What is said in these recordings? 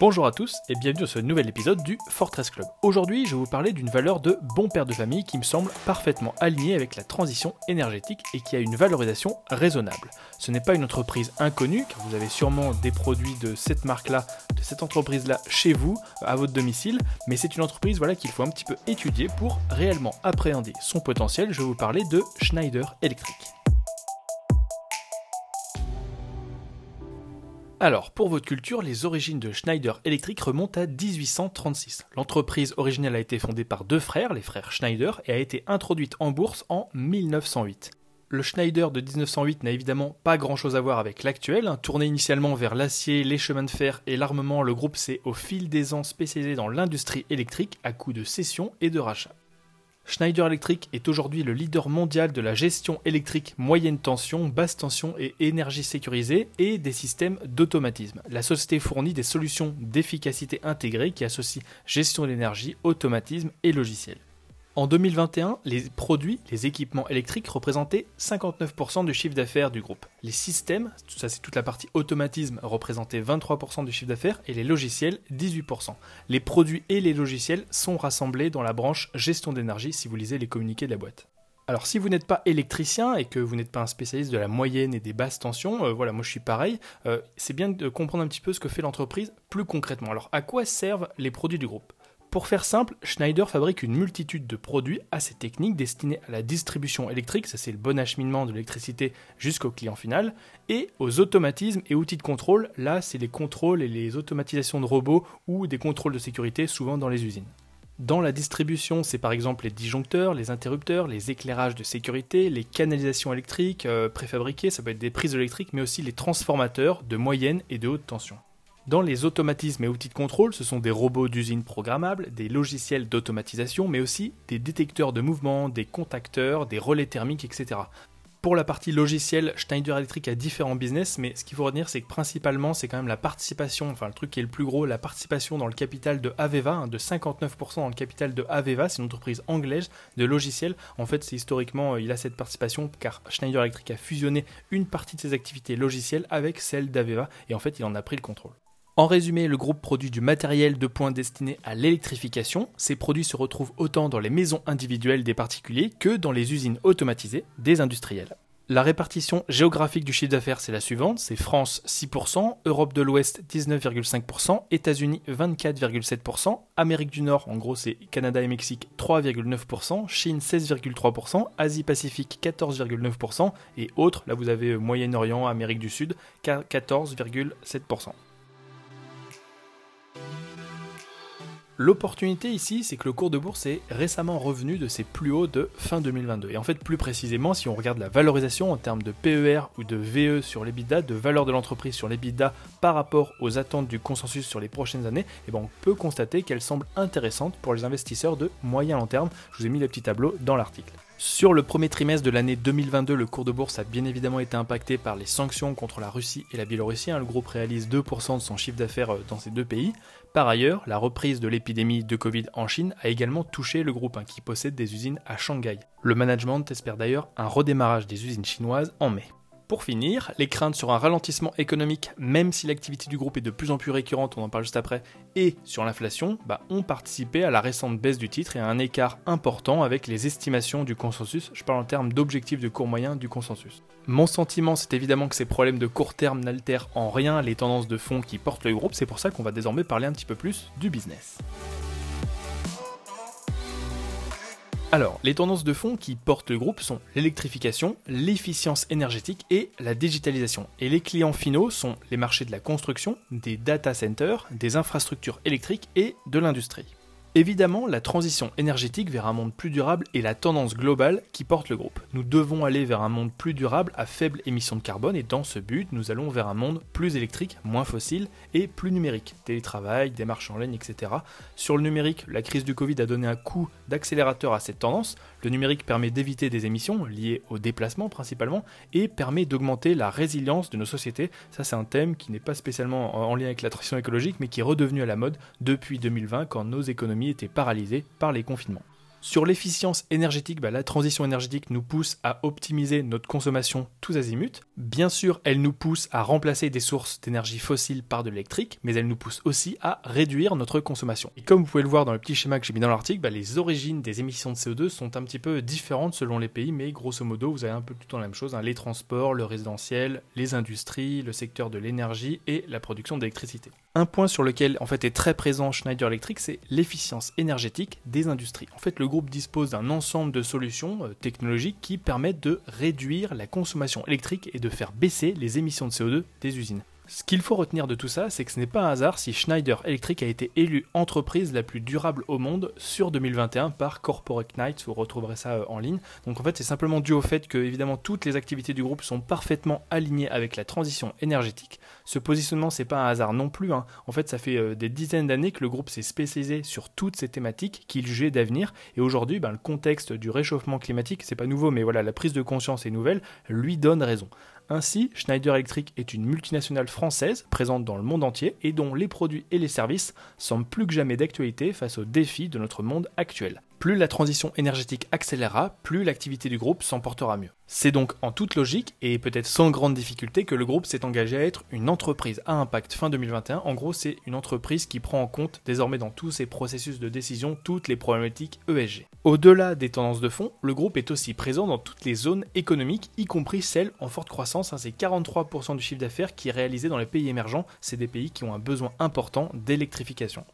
Bonjour à tous et bienvenue dans ce nouvel épisode du Fortress Club. Aujourd'hui, je vais vous parler d'une valeur de bon père de famille qui me semble parfaitement alignée avec la transition énergétique et qui a une valorisation raisonnable. Ce n'est pas une entreprise inconnue, car vous avez sûrement des produits de cette marque-là, de cette entreprise-là chez vous, à votre domicile, mais c'est une entreprise voilà, qu'il faut un petit peu étudier pour réellement appréhender son potentiel. Je vais vous parler de Schneider Electric. Alors, pour votre culture, les origines de Schneider Electric remontent à 1836. L'entreprise originelle a été fondée par deux frères, les frères Schneider, et a été introduite en bourse en 1908. Le Schneider de 1908 n'a évidemment pas grand chose à voir avec l'actuel. Hein. Tourné initialement vers l'acier, les chemins de fer et l'armement, le groupe s'est au fil des ans spécialisé dans l'industrie électrique à coup de cession et de rachat. Schneider Electric est aujourd'hui le leader mondial de la gestion électrique moyenne tension, basse tension et énergie sécurisée et des systèmes d'automatisme. La société fournit des solutions d'efficacité intégrée qui associent gestion d'énergie, automatisme et logiciel. En 2021, les produits, les équipements électriques représentaient 59% du chiffre d'affaires du groupe. Les systèmes, ça c'est toute la partie automatisme, représentaient 23% du chiffre d'affaires et les logiciels 18%. Les produits et les logiciels sont rassemblés dans la branche gestion d'énergie si vous lisez les communiqués de la boîte. Alors si vous n'êtes pas électricien et que vous n'êtes pas un spécialiste de la moyenne et des basses tensions, euh, voilà, moi je suis pareil, euh, c'est bien de comprendre un petit peu ce que fait l'entreprise plus concrètement. Alors à quoi servent les produits du groupe? Pour faire simple, Schneider fabrique une multitude de produits assez techniques destinés à la distribution électrique, ça c'est le bon acheminement de l'électricité jusqu'au client final, et aux automatismes et outils de contrôle, là c'est les contrôles et les automatisations de robots ou des contrôles de sécurité souvent dans les usines. Dans la distribution, c'est par exemple les disjoncteurs, les interrupteurs, les éclairages de sécurité, les canalisations électriques euh, préfabriquées, ça peut être des prises électriques, mais aussi les transformateurs de moyenne et de haute tension. Dans les automatismes et outils de contrôle, ce sont des robots d'usine programmables, des logiciels d'automatisation, mais aussi des détecteurs de mouvement, des contacteurs, des relais thermiques, etc. Pour la partie logicielle, Schneider Electric a différents business, mais ce qu'il faut retenir, c'est que principalement, c'est quand même la participation, enfin le truc qui est le plus gros, la participation dans le capital de Aveva, hein, de 59% dans le capital de Aveva, c'est une entreprise anglaise de logiciels. En fait, c'est historiquement, euh, il a cette participation car Schneider Electric a fusionné une partie de ses activités logicielles avec celle d'Aveva, et en fait, il en a pris le contrôle. En résumé, le groupe produit du matériel de pointe destiné à l'électrification. Ces produits se retrouvent autant dans les maisons individuelles des particuliers que dans les usines automatisées des industriels. La répartition géographique du chiffre d'affaires, c'est la suivante, c'est France 6%, Europe de l'Ouest 19,5%, États-Unis 24,7%, Amérique du Nord, en gros c'est Canada et Mexique 3,9%, Chine 16,3%, Asie-Pacifique 14,9% et autres, là vous avez Moyen-Orient, Amérique du Sud 14,7%. L'opportunité ici, c'est que le cours de bourse est récemment revenu de ses plus hauts de fin 2022. Et en fait, plus précisément, si on regarde la valorisation en termes de PER ou de VE sur l'EBITDA, de valeur de l'entreprise sur l'EBITDA par rapport aux attentes du consensus sur les prochaines années, eh ben, on peut constater qu'elle semble intéressante pour les investisseurs de moyen long terme. Je vous ai mis le petit tableau dans l'article. Sur le premier trimestre de l'année 2022, le cours de bourse a bien évidemment été impacté par les sanctions contre la Russie et la Biélorussie. Hein. Le groupe réalise 2% de son chiffre d'affaires euh, dans ces deux pays. Par ailleurs, la reprise de l'épidémie de Covid en Chine a également touché le groupe hein, qui possède des usines à Shanghai. Le management espère d'ailleurs un redémarrage des usines chinoises en mai. Pour finir, les craintes sur un ralentissement économique, même si l'activité du groupe est de plus en plus récurrente, on en parle juste après, et sur l'inflation, bah, ont participé à la récente baisse du titre et à un écart important avec les estimations du consensus. Je parle en termes d'objectifs de court moyen du consensus. Mon sentiment, c'est évidemment que ces problèmes de court terme n'altèrent en rien les tendances de fond qui portent le groupe, c'est pour ça qu'on va désormais parler un petit peu plus du business. Alors, les tendances de fond qui portent le groupe sont l'électrification, l'efficience énergétique et la digitalisation. Et les clients finaux sont les marchés de la construction, des data centers, des infrastructures électriques et de l'industrie. Évidemment, la transition énergétique vers un monde plus durable est la tendance globale qui porte le groupe. Nous devons aller vers un monde plus durable à faible émission de carbone et dans ce but, nous allons vers un monde plus électrique, moins fossile et plus numérique. Télétravail, démarches en ligne, etc. Sur le numérique, la crise du Covid a donné un coup d'accélérateur à cette tendance. Le numérique permet d'éviter des émissions liées au déplacement principalement et permet d'augmenter la résilience de nos sociétés. Ça, c'est un thème qui n'est pas spécialement en lien avec la transition écologique mais qui est redevenu à la mode depuis 2020 quand nos économies était paralysée par les confinements. Sur l'efficience énergétique, bah, la transition énergétique nous pousse à optimiser notre consommation tous azimuts. Bien sûr, elle nous pousse à remplacer des sources d'énergie fossiles par de l'électrique, mais elle nous pousse aussi à réduire notre consommation. Et comme vous pouvez le voir dans le petit schéma que j'ai mis dans l'article, bah, les origines des émissions de CO2 sont un petit peu différentes selon les pays, mais grosso modo, vous avez un peu tout le temps la même chose. Hein. les transports, le résidentiel, les industries, le secteur de l'énergie et la production d'électricité. Un point sur lequel en fait est très présent Schneider Electric, c'est l'efficience énergétique des industries. En fait, le groupe dispose d'un ensemble de solutions euh, technologiques qui permettent de réduire la consommation électrique et de faire baisser les émissions de CO2 des usines. Ce qu'il faut retenir de tout ça, c'est que ce n'est pas un hasard si Schneider Electric a été élue entreprise la plus durable au monde sur 2021 par Corporate Knights, vous retrouverez ça euh, en ligne. Donc en fait, c'est simplement dû au fait que évidemment toutes les activités du groupe sont parfaitement alignées avec la transition énergétique. Ce positionnement, c'est pas un hasard non plus. Hein. En fait, ça fait euh, des dizaines d'années que le groupe s'est spécialisé sur toutes ces thématiques qu'il jugeait d'avenir. Et aujourd'hui, ben, le contexte du réchauffement climatique, c'est pas nouveau, mais voilà, la prise de conscience est nouvelle, lui donne raison. Ainsi, Schneider Electric est une multinationale française présente dans le monde entier et dont les produits et les services semblent plus que jamais d'actualité face aux défis de notre monde actuel. Plus la transition énergétique accélérera, plus l'activité du groupe s'emportera mieux. C'est donc en toute logique et peut-être sans grande difficulté que le groupe s'est engagé à être une entreprise à impact fin 2021. En gros, c'est une entreprise qui prend en compte désormais dans tous ses processus de décision toutes les problématiques ESG. Au-delà des tendances de fond, le groupe est aussi présent dans toutes les zones économiques, y compris celles en forte croissance. Hein, c'est 43% du chiffre d'affaires qui est réalisé dans les pays émergents. C'est des pays qui ont un besoin important d'électrification.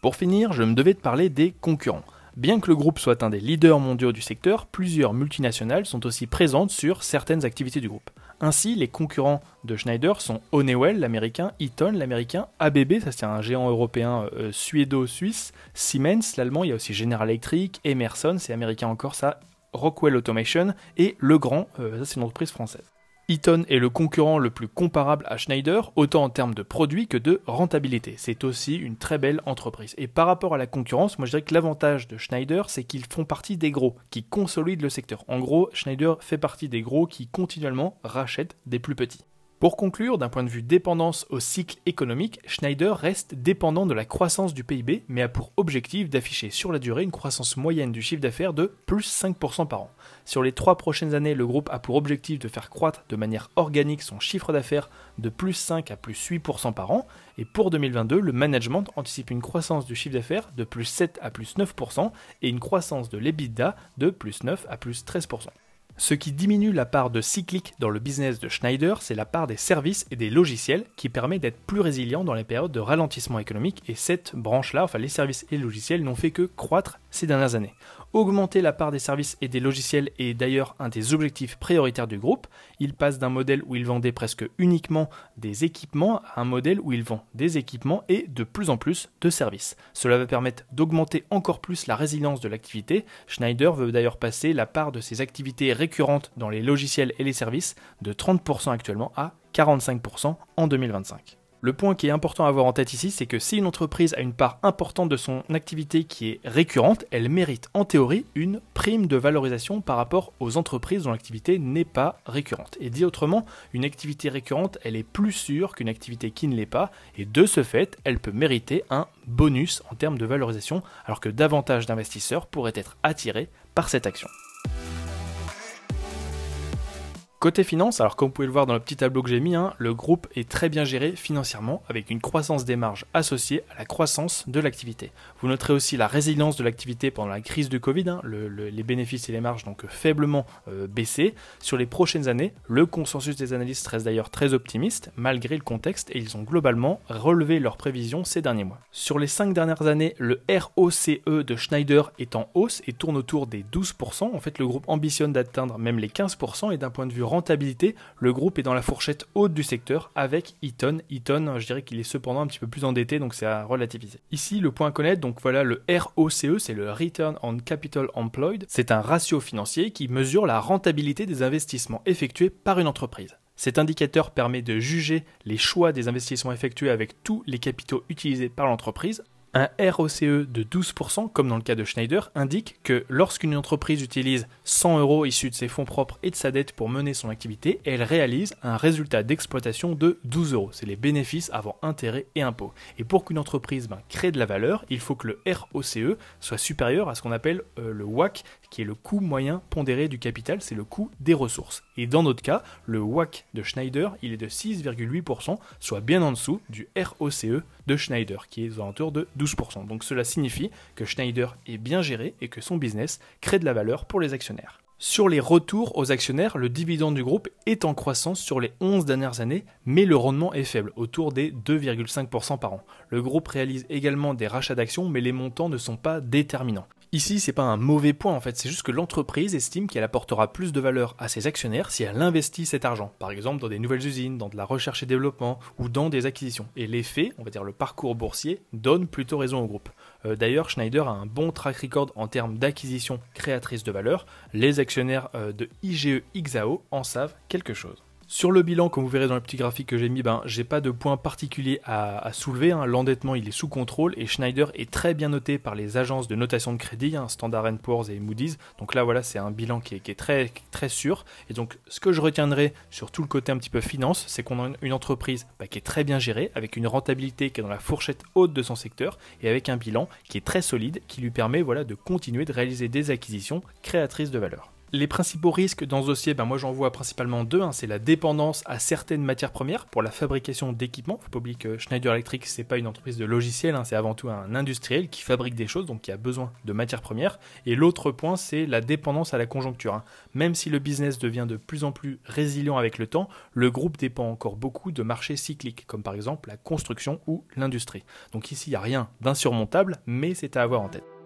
Pour finir, je me devais de parler des concurrents. Bien que le groupe soit un des leaders mondiaux du secteur, plusieurs multinationales sont aussi présentes sur certaines activités du groupe. Ainsi, les concurrents de Schneider sont Honeywell, l'américain, Eaton, l'américain, ABB, ça c'est un géant européen euh, suédo-suisse, Siemens, l'allemand, il y a aussi General Electric, Emerson, c'est américain encore ça, Rockwell Automation, et Legrand, euh, ça c'est une entreprise française. Eaton est le concurrent le plus comparable à Schneider, autant en termes de produits que de rentabilité. C'est aussi une très belle entreprise. Et par rapport à la concurrence, moi je dirais que l'avantage de Schneider, c'est qu'ils font partie des gros, qui consolident le secteur. En gros, Schneider fait partie des gros qui continuellement rachètent des plus petits. Pour conclure, d'un point de vue dépendance au cycle économique, Schneider reste dépendant de la croissance du PIB, mais a pour objectif d'afficher sur la durée une croissance moyenne du chiffre d'affaires de plus 5% par an. Sur les trois prochaines années, le groupe a pour objectif de faire croître de manière organique son chiffre d'affaires de plus 5 à plus 8% par an, et pour 2022, le management anticipe une croissance du chiffre d'affaires de plus 7 à plus 9% et une croissance de l'EBITDA de plus 9 à plus 13%. Ce qui diminue la part de cyclique dans le business de Schneider, c'est la part des services et des logiciels qui permet d'être plus résilient dans les périodes de ralentissement économique et cette branche-là, enfin les services et les logiciels n'ont fait que croître ces dernières années. Augmenter la part des services et des logiciels est d'ailleurs un des objectifs prioritaires du groupe. Il passe d'un modèle où il vendait presque uniquement des équipements à un modèle où il vend des équipements et de plus en plus de services. Cela va permettre d'augmenter encore plus la résilience de l'activité. Schneider veut d'ailleurs passer la part de ses activités récurrentes dans les logiciels et les services de 30% actuellement à 45% en 2025. Le point qui est important à avoir en tête ici, c'est que si une entreprise a une part importante de son activité qui est récurrente, elle mérite en théorie une prime de valorisation par rapport aux entreprises dont l'activité n'est pas récurrente. Et dit autrement, une activité récurrente, elle est plus sûre qu'une activité qui ne l'est pas, et de ce fait, elle peut mériter un bonus en termes de valorisation, alors que davantage d'investisseurs pourraient être attirés par cette action. Côté finance, alors comme vous pouvez le voir dans le petit tableau que j'ai mis, hein, le groupe est très bien géré financièrement avec une croissance des marges associée à la croissance de l'activité. Vous noterez aussi la résilience de l'activité pendant la crise du Covid, hein, les bénéfices et les marges donc faiblement euh, baissés. Sur les prochaines années, le consensus des analystes reste d'ailleurs très optimiste malgré le contexte et ils ont globalement relevé leurs prévisions ces derniers mois. Sur les 5 dernières années, le ROCE de Schneider est en hausse et tourne autour des 12%. En fait, le groupe ambitionne d'atteindre même les 15% et d'un point de vue rentabilité, le groupe est dans la fourchette haute du secteur avec Eaton. Eaton, je dirais qu'il est cependant un petit peu plus endetté, donc c'est à relativiser. Ici, le point à connaître, donc voilà le ROCE, c'est le Return on Capital Employed. C'est un ratio financier qui mesure la rentabilité des investissements effectués par une entreprise. Cet indicateur permet de juger les choix des investissements effectués avec tous les capitaux utilisés par l'entreprise Un ROCE de 12%, comme dans le cas de Schneider, indique que lorsqu'une entreprise utilise 100 euros issus de ses fonds propres et de sa dette pour mener son activité, elle réalise un résultat d'exploitation de 12 euros. C'est les bénéfices avant intérêts et impôts. Et pour qu'une entreprise ben, crée de la valeur, il faut que le ROCE soit supérieur à ce qu'on appelle euh, le WAC, qui est le coût moyen pondéré du capital, c'est le coût des ressources. Et dans notre cas, le WAC de Schneider, il est de 6,8%, soit bien en dessous du ROCE de Schneider, qui est aux alentours de 12%. Donc cela signifie que Schneider est bien géré et que son business crée de la valeur pour les actionnaires. Sur les retours aux actionnaires, le dividende du groupe est en croissance sur les 11 dernières années, mais le rendement est faible, autour des 2,5% par an. Le groupe réalise également des rachats d'actions, mais les montants ne sont pas déterminants. Ici, c'est pas un mauvais point en fait, c'est juste que l'entreprise estime qu'elle apportera plus de valeur à ses actionnaires si elle investit cet argent, par exemple dans des nouvelles usines, dans de la recherche et développement ou dans des acquisitions. Et l'effet, on va dire le parcours boursier, donne plutôt raison au groupe. Euh, d'ailleurs, Schneider a un bon track record en termes d'acquisition créatrice de valeur. Les actionnaires euh, de IGE XAO en savent quelque chose. Sur le bilan, comme vous verrez dans le petit graphique que j'ai mis, ben, j'ai pas de point particulier à, soulever. Hein. L'endettement, il est sous contrôle et Schneider est très bien noté par les agences de notation de crédit, hein, Standard Poor's et Moody's. Donc là, voilà, c'est un bilan qui est, très, sûr. Et donc, ce que je retiendrai sur tout le côté un petit peu finance, c'est qu'on a une entreprise bah, qui est très bien gérée, avec une rentabilité qui est dans la fourchette haute de son secteur et avec un bilan qui est très solide, qui lui permet voilà, de continuer de réaliser des acquisitions créatrices de valeur. Les principaux risques dans ce dossier, ben moi j'en vois principalement deux. Hein. C'est la dépendance à certaines matières premières pour la fabrication d'équipements. Faut pas oublier que Schneider Electric c'est pas une entreprise de logiciels, hein. c'est avant tout un industriel qui fabrique des choses, donc qui a besoin de matières premières. Et l'autre point, c'est la dépendance à la conjoncture. Hein. Même si le business devient de plus en plus résilient avec le temps, le groupe dépend encore beaucoup de marchés cycliques, comme par exemple la construction ou l'industrie. Donc ici, il n'y a rien d'insurmontable, mais c'est à avoir en tête.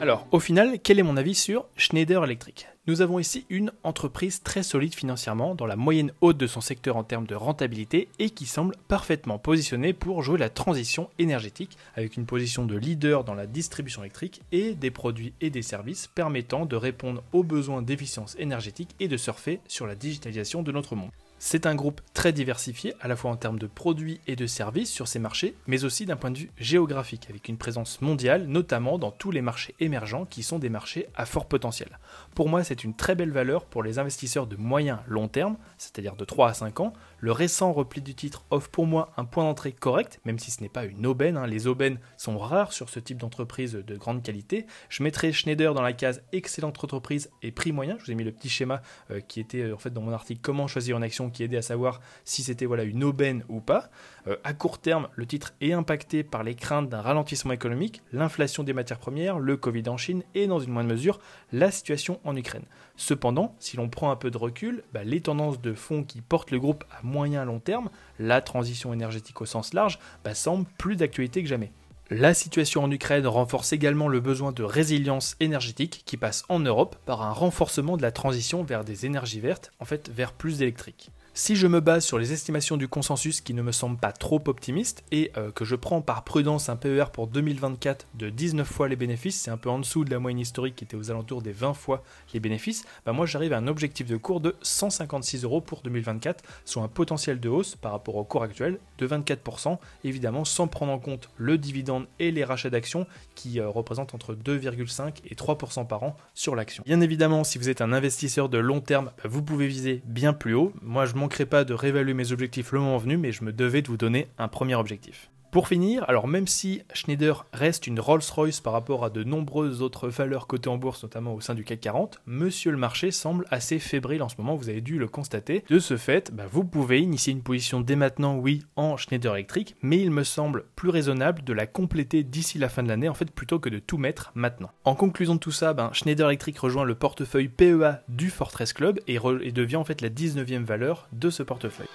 Alors, au final, quel est mon avis sur Schneider Electric? Nous avons ici une entreprise très solide financièrement, dans la moyenne haute de son secteur en termes de rentabilité et qui semble parfaitement positionnée pour jouer la transition énergétique, avec une position de leader dans la distribution électrique et des produits et des services permettant de répondre aux besoins d'efficience énergétique et de surfer sur la digitalisation de notre monde. C'est un groupe très diversifié, à la fois en termes de produits et de services sur ces marchés, mais aussi d'un point de vue géographique, avec une présence mondiale, notamment dans tous les marchés émergents qui sont des marchés à fort potentiel. Pour moi, c'est une très belle valeur pour les investisseurs de moyen long terme, c'est-à-dire de 3 à 5 ans. Le récent repli du titre offre pour moi un point d'entrée correct, même si ce n'est pas une aubaine. Hein. Les aubaines sont rares sur ce type d'entreprise de grande qualité. Je mettrai Schneider dans la case excellente entreprise et prix moyen. Je vous ai mis le petit schéma euh, qui était euh, en fait dans mon article Comment choisir une action qui aidait à savoir si c'était voilà, une aubaine ou pas. Euh, à court terme, le titre est impacté par les craintes d'un ralentissement économique, l'inflation des matières premières, le Covid en Chine et dans une moindre mesure la situation en Ukraine. Cependant, si l'on prend un peu de recul, bah, les tendances de fonds qui portent le groupe à moyen long terme, la transition énergétique au sens large, bah, semblent plus d'actualité que jamais. La situation en Ukraine renforce également le besoin de résilience énergétique qui passe en Europe par un renforcement de la transition vers des énergies vertes, en fait vers plus d'électrique. Si je me base sur les estimations du consensus qui ne me semblent pas trop optimistes et euh, que je prends par prudence un PER pour 2024 de 19 fois les bénéfices, c'est un peu en dessous de la moyenne historique qui était aux alentours des 20 fois les bénéfices, bah moi j'arrive à un objectif de cours de 156 euros pour 2024, soit un potentiel de hausse par rapport au cours actuel de 24%, évidemment sans prendre en compte le dividende et les rachats d'actions qui euh, représentent entre 2,5 et 3% par an sur l'action. Bien évidemment, si vous êtes un investisseur de long terme, bah, vous pouvez viser bien plus haut. Moi je manquerai pas de réévaluer mes objectifs le moment venu, mais je me devais de vous donner un premier objectif. Pour finir, alors même si Schneider reste une Rolls-Royce par rapport à de nombreuses autres valeurs cotées en bourse, notamment au sein du CAC 40, monsieur le marché semble assez fébrile en ce moment, vous avez dû le constater. De ce fait, bah, vous pouvez initier une position dès maintenant, oui, en Schneider Electric, mais il me semble plus raisonnable de la compléter d'ici la fin de l'année, en fait, plutôt que de tout mettre maintenant. En conclusion de tout ça, ben, Schneider Electric rejoint le portefeuille PEA du Fortress Club et, devient en fait la 19e valeur de ce portefeuille.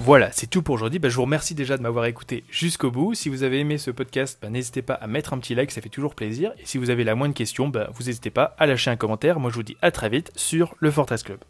Voilà, c'est tout pour aujourd'hui. Bah, je vous remercie déjà de m'avoir écouté jusqu'au bout. Si vous avez aimé ce podcast, bah, n'hésitez pas à mettre un petit like, ça fait toujours plaisir. Et si vous avez la moindre question, bah, vous n'hésitez pas à lâcher un commentaire. Moi, je vous dis à très vite sur le Fortress Club.